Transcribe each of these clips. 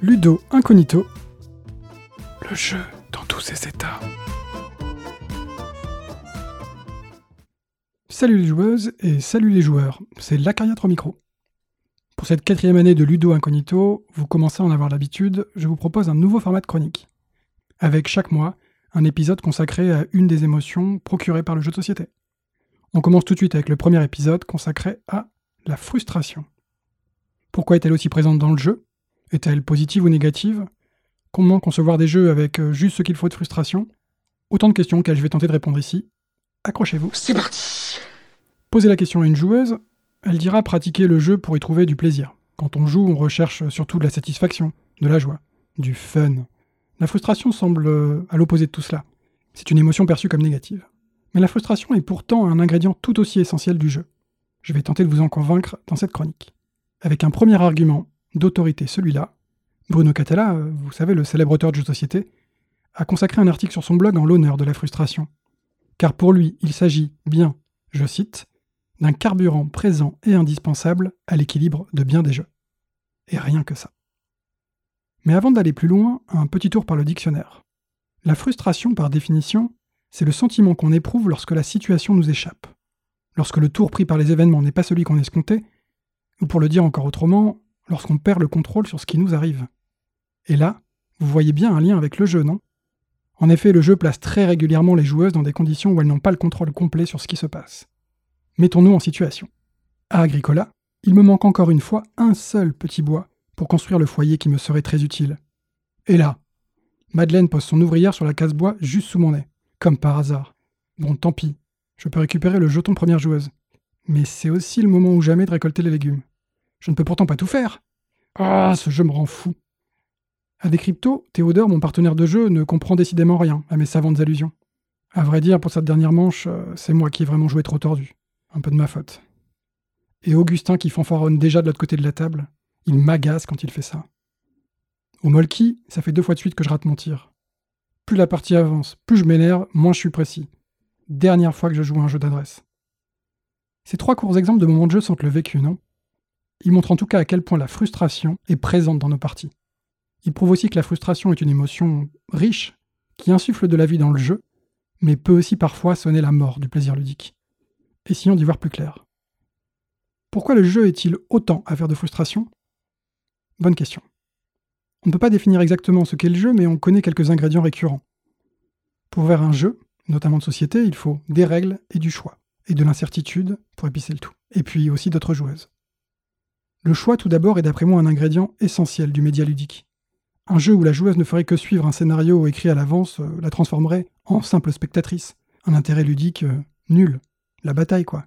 Ludo Incognito, le jeu dans tous ses états. Salut les joueuses et salut les joueurs, c'est l'Acariatre au micro. Pour cette quatrième année de Ludo Incognito, vous commencez à en avoir l'habitude, je vous propose un nouveau format de chronique. Avec chaque mois, un épisode consacré à une des émotions procurées par le jeu de société. On commence tout de suite avec le premier épisode consacré à la frustration. Pourquoi est-elle aussi présente dans le jeu? Est-elle positive ou négative? Comment concevoir des jeux avec euh, juste ce qu'il faut de frustration? Autant de questions auxquelles je vais tenter de répondre ici. Accrochez-vous. C'est parti Posez la question à une joueuse, elle dira pratiquer le jeu pour y trouver du plaisir. Quand on joue, on recherche surtout de la satisfaction, de la joie, du fun. La frustration semble euh, à l'opposé de tout cela. C'est une émotion perçue comme négative. Mais la frustration est pourtant un ingrédient tout aussi essentiel du jeu. Je vais tenter de vous en convaincre dans cette chronique. Avec un premier argument d'autorité, celui-là, Bruno Catella, euh, vous savez, le célèbre auteur de jeux de société, a consacré un article sur son blog en l'honneur de la frustration. Car pour lui, il s'agit bien, je cite, d'un carburant présent et indispensable à l'équilibre de bien des jeux. Et rien que ça. Mais avant d'aller plus loin, un petit tour par le dictionnaire. La frustration, par définition, c'est le sentiment qu'on éprouve lorsque la situation nous échappe, lorsque le tour pris par les événements n'est pas celui qu'on escomptait, ou pour le dire encore autrement, lorsqu'on perd le contrôle sur ce qui nous arrive. Et là, vous voyez bien un lien avec le jeu, non? En effet, le jeu place très régulièrement les joueuses dans des conditions où elles n'ont pas le contrôle complet sur ce qui se passe. Mettons-nous en situation. À Agricola, il me manque encore une fois un seul petit bois pour construire le foyer qui me serait très utile. Et là, Madeleine pose son ouvrière sur la casse-bois juste sous mon nez, comme par hasard. Bon, tant pis, je peux récupérer le jeton première joueuse. Mais c'est aussi le moment ou jamais de récolter les légumes. Je ne peux pourtant pas tout faire. Ah, ce jeu me rend fou. À Décrypto, Théodore, mon partenaire de jeu, ne comprend décidément rien à mes savantes allusions. À vrai dire, pour cette dernière manche, euh, c'est moi qui ai vraiment joué trop tordu. Un peu de ma faute. Et Augustin qui fanfaronne déjà de l'autre côté de la table, il m'agace quand il fait ça. Au Molki, ça fait deux fois de suite que je rate mon tir. Plus la partie avance, plus je m'énerve, moins je suis précis. Dernière fois que je joue à un jeu d'adresse. Ces trois courts exemples de moments de jeu sentent le vécu, non? Ils montrent en tout cas à quel point la frustration est présente dans nos parties. Ils prouvent aussi que la frustration est une émotion riche, qui insuffle de la vie dans le jeu, mais peut aussi parfois sonner la mort du plaisir ludique. Essayons d'y voir plus clair. Pourquoi le jeu est-il autant affaire de frustration? Bonne question. On ne peut pas définir exactement ce qu'est le jeu, mais on connaît quelques ingrédients récurrents. Pour faire un jeu, notamment de société, il faut des règles et du choix et de l'incertitude pour épicer le tout. Et puis aussi d'autres joueuses. Le choix, tout d'abord, est d'après moi un ingrédient essentiel du média ludique. Un jeu où la joueuse ne ferait que suivre un scénario écrit à l'avance euh, la transformerait en simple spectatrice. Un intérêt ludique euh, nul. La bataille, quoi.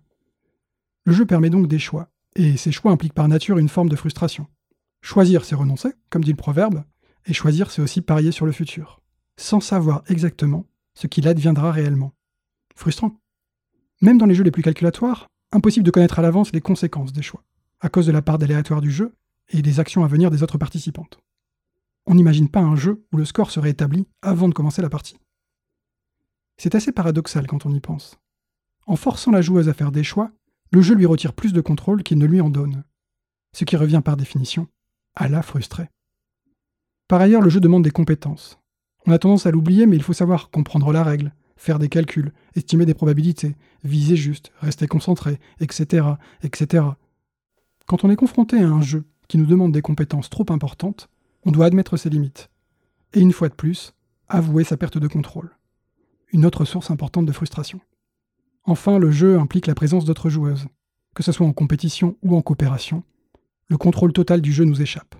Le jeu permet donc des choix, et ces choix impliquent par nature une forme de frustration. Choisir, c'est renoncer, comme dit le proverbe, et choisir, c'est aussi parier sur le futur, sans savoir exactement ce qu'il adviendra réellement. Frustrant. Même dans les jeux les plus calculatoires, impossible de connaître à l'avance les conséquences des choix, à cause de la part d'aléatoire du jeu et des actions à venir des autres participantes. On n'imagine pas un jeu où le score serait établi avant de commencer la partie. C'est assez paradoxal quand on y pense. En forçant la joueuse à faire des choix, le jeu lui retire plus de contrôle qu'il ne lui en donne, ce qui revient par définition à la frustrer. Par ailleurs, le jeu demande des compétences. On a tendance à l'oublier, mais il faut savoir comprendre la règle, faire des calculs, estimer des probabilités, viser juste, rester concentré, etc., etc. Quand on est confronté à un jeu qui nous demande des compétences trop importantes, on doit admettre ses limites. Et une fois de plus, avouer sa perte de contrôle. Une autre source importante de frustration. Enfin, le jeu implique la présence d'autres joueuses. Que ce soit en compétition ou en coopération, le contrôle total du jeu nous échappe.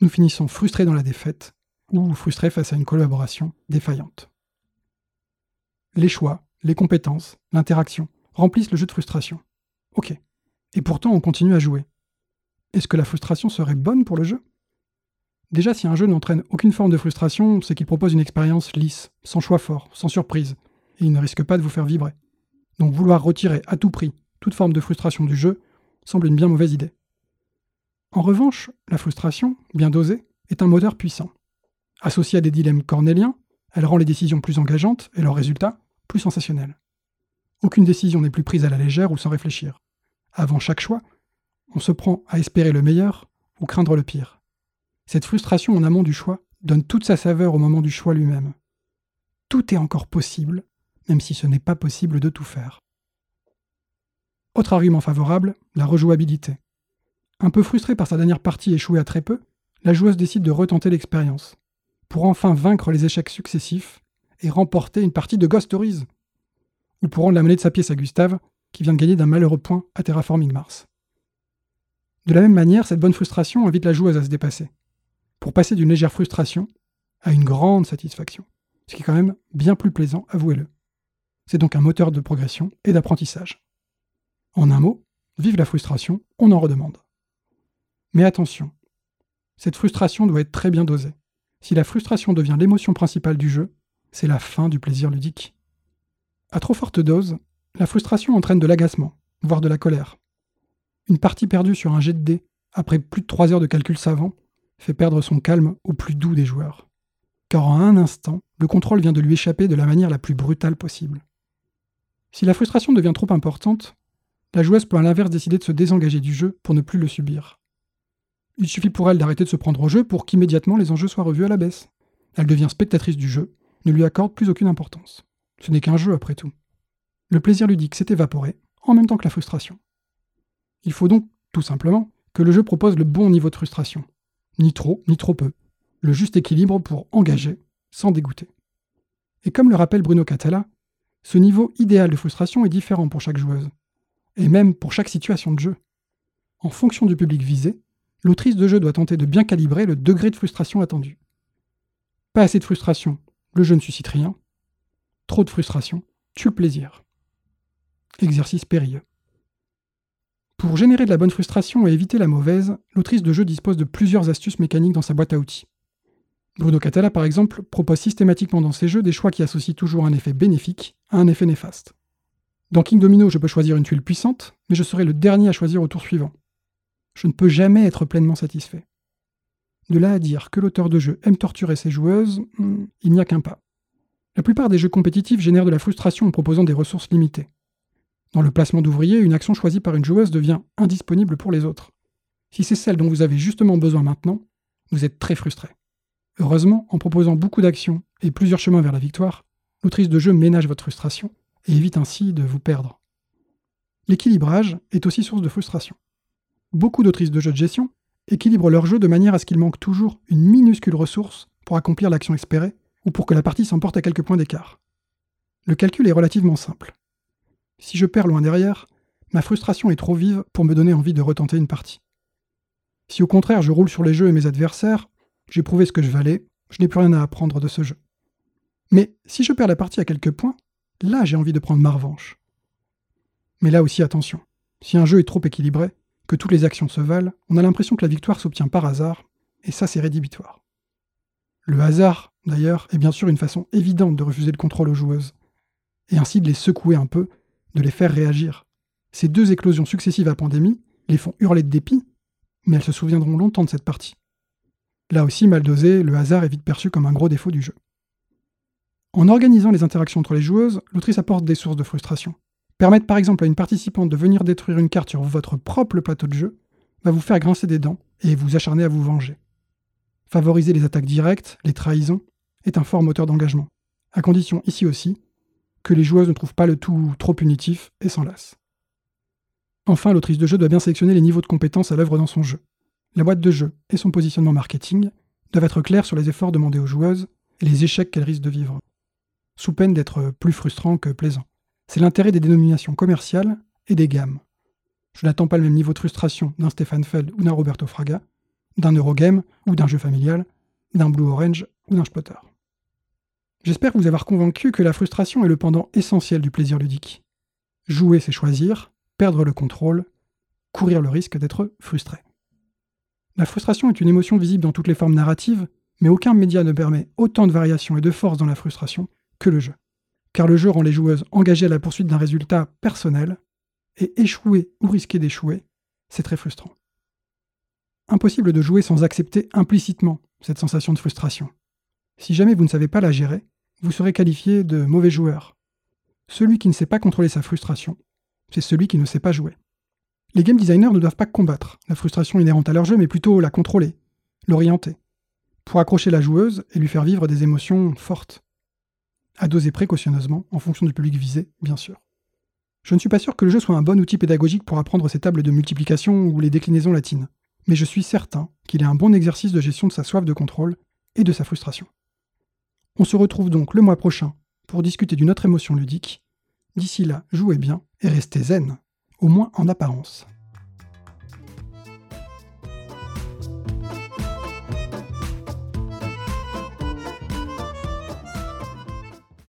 Nous finissons frustrés dans la défaite, ou frustrés face à une collaboration défaillante. Les choix, les compétences, l'interaction remplissent le jeu de frustration. Ok. Et pourtant, on continue à jouer. Est-ce que la frustration serait bonne pour le jeu? Déjà, si un jeu n'entraîne aucune forme de frustration, c'est qu'il propose une expérience lisse, sans choix fort, sans surprise, et il ne risque pas de vous faire vibrer. Donc vouloir retirer à tout prix toute forme de frustration du jeu semble une bien mauvaise idée. En revanche, la frustration, bien dosée, est un moteur puissant. Associée à des dilemmes cornéliens, elle rend les décisions plus engageantes et leurs résultats plus sensationnels. Aucune décision n'est plus prise à la légère ou sans réfléchir. Avant chaque choix, on se prend à espérer le meilleur ou craindre le pire. Cette frustration en amont du choix donne toute sa saveur au moment du choix lui-même. Tout est encore possible, même si ce n'est pas possible de tout faire. Autre argument favorable, la rejouabilité. Un peu frustrée par sa dernière partie échouée à très peu, la joueuse décide de retenter l'expérience, pour enfin vaincre les échecs successifs et remporter une partie de Ghost Stories. Ou pour rendre la monnaie de sa pièce à Gustave, qui vient de gagner d'un malheureux point à Terraforming Mars. De la même manière, cette bonne frustration invite la joueuse à se dépasser, pour passer d'une légère frustration à une grande satisfaction, ce qui est quand même bien plus plaisant, avouez-le. C'est donc un moteur de progression et d'apprentissage. En un mot, vive la frustration, on en redemande. Mais attention, cette frustration doit être très bien dosée. Si la frustration devient l'émotion principale du jeu, c'est la fin du plaisir ludique. À trop forte dose, la frustration entraîne de l'agacement, voire de la colère. Une partie perdue sur un jet de dés, après plus de trois heures de calcul savant, fait perdre son calme au plus doux des joueurs. Car en un instant, le contrôle vient de lui échapper de la manière la plus brutale possible. Si la frustration devient trop importante, la joueuse peut à l'inverse décider de se désengager du jeu pour ne plus le subir. Il suffit pour elle d'arrêter de se prendre au jeu pour qu'immédiatement les enjeux soient revus à la baisse. Elle devient spectatrice du jeu, ne lui accorde plus aucune importance. Ce n'est qu'un jeu après tout. Le plaisir ludique s'est évaporé, en même temps que la frustration. Il faut donc, tout simplement, que le jeu propose le bon niveau de frustration. Ni trop, ni trop peu. Le juste équilibre pour engager, sans dégoûter. Et comme le rappelle Bruno Catala, ce niveau idéal de frustration est différent pour chaque joueuse, et même pour chaque situation de jeu. En fonction du public visé, l'autrice de jeu doit tenter de bien calibrer le degré de frustration attendu. Pas assez de frustration, le jeu ne suscite rien. Trop de frustration tue le plaisir. Exercice périlleux. Pour générer de la bonne frustration et éviter la mauvaise, l'autrice de jeu dispose de plusieurs astuces mécaniques dans sa boîte à outils. Bruno Catala, par exemple, propose systématiquement dans ses jeux des choix qui associent toujours un effet bénéfique à un effet néfaste. Dans King Domino, je peux choisir une tuile puissante, mais je serai le dernier à choisir au tour suivant. Je ne peux jamais être pleinement satisfait. De là à dire que l'auteur de jeu aime torturer ses joueuses, hmm, il n'y a qu'un pas. La plupart des jeux compétitifs génèrent de la frustration en proposant des ressources limitées. Dans le placement d'ouvriers, une action choisie par une joueuse devient indisponible pour les autres. Si c'est celle dont vous avez justement besoin maintenant, vous êtes très frustré. Heureusement, en proposant beaucoup d'actions et plusieurs chemins vers la victoire, l'autrice de jeu ménage votre frustration et évite ainsi de vous perdre. L'équilibrage est aussi source de frustration. Beaucoup d'autrices de jeux de gestion équilibrent leur jeu de manière à ce qu'il manque toujours une minuscule ressource pour accomplir l'action espérée ou pour que la partie s'emporte à quelques points d'écart. Le calcul est relativement simple. Si je perds loin derrière, ma frustration est trop vive pour me donner envie de retenter une partie. Si au contraire je roule sur les jeux et mes adversaires, j'ai prouvé ce que je valais, je n'ai plus rien à apprendre de ce jeu. Mais si je perds la partie à quelques points, là j'ai envie de prendre ma revanche. Mais là aussi attention, si un jeu est trop équilibré, que toutes les actions se valent, on a l'impression que la victoire s'obtient par hasard, et ça c'est rédhibitoire. Le hasard, d'ailleurs, est bien sûr une façon évidente de refuser le contrôle aux joueuses, et ainsi de les secouer un peu, de les faire réagir. Ces deux éclosions successives à pandémie les font hurler de dépit, mais elles se souviendront longtemps de cette partie. Là aussi, mal dosé, le hasard est vite perçu comme un gros défaut du jeu. En organisant les interactions entre les joueuses, l'autrice apporte des sources de frustration. Permettre par exemple à une participante de venir détruire une carte sur votre propre plateau de jeu va vous faire grincer des dents et vous acharner à vous venger. Favoriser les attaques directes, les trahisons, est un fort moteur d'engagement, à condition ici aussi que les joueuses ne trouvent pas le tout trop punitif et s'en lassent. Enfin, l'autrice de jeu doit bien sélectionner les niveaux de compétences à l'œuvre dans son jeu. La boîte de jeu et son positionnement marketing doivent être clairs sur les efforts demandés aux joueuses et les échecs qu'elles risquent de vivre, sous peine d'être plus frustrants que plaisants. C'est l'intérêt des dénominations commerciales et des gammes. Je n'attends pas le même niveau de frustration d'un Stéphane Feld ou d'un Roberto Fraga, d'un Eurogame ou d'un jeu familial, d'un Blue Orange ou d'un Spotter. J'espère vous avoir convaincu que la frustration est le pendant essentiel du plaisir ludique. Jouer, c'est choisir, perdre le contrôle, courir le risque d'être frustré. La frustration est une émotion visible dans toutes les formes narratives, mais aucun média ne permet autant de variations et de force dans la frustration que le jeu car le jeu rend les joueuses engagées à la poursuite d'un résultat personnel, et échouer ou risquer d'échouer, c'est très frustrant. Impossible de jouer sans accepter implicitement cette sensation de frustration. Si jamais vous ne savez pas la gérer, vous serez qualifié de mauvais joueur. Celui qui ne sait pas contrôler sa frustration, c'est celui qui ne sait pas jouer. Les game designers ne doivent pas combattre la frustration inhérente à leur jeu, mais plutôt la contrôler, l'orienter, pour accrocher la joueuse et lui faire vivre des émotions fortes. À doser précautionneusement, en fonction du public visé, bien sûr. Je ne suis pas sûr que le jeu soit un bon outil pédagogique pour apprendre ces tables de multiplication ou les déclinaisons latines, mais je suis certain qu'il est un bon exercice de gestion de sa soif de contrôle et de sa frustration. On se retrouve donc le mois prochain pour discuter d'une autre émotion ludique. D'ici là, jouez bien et restez zen, au moins en apparence.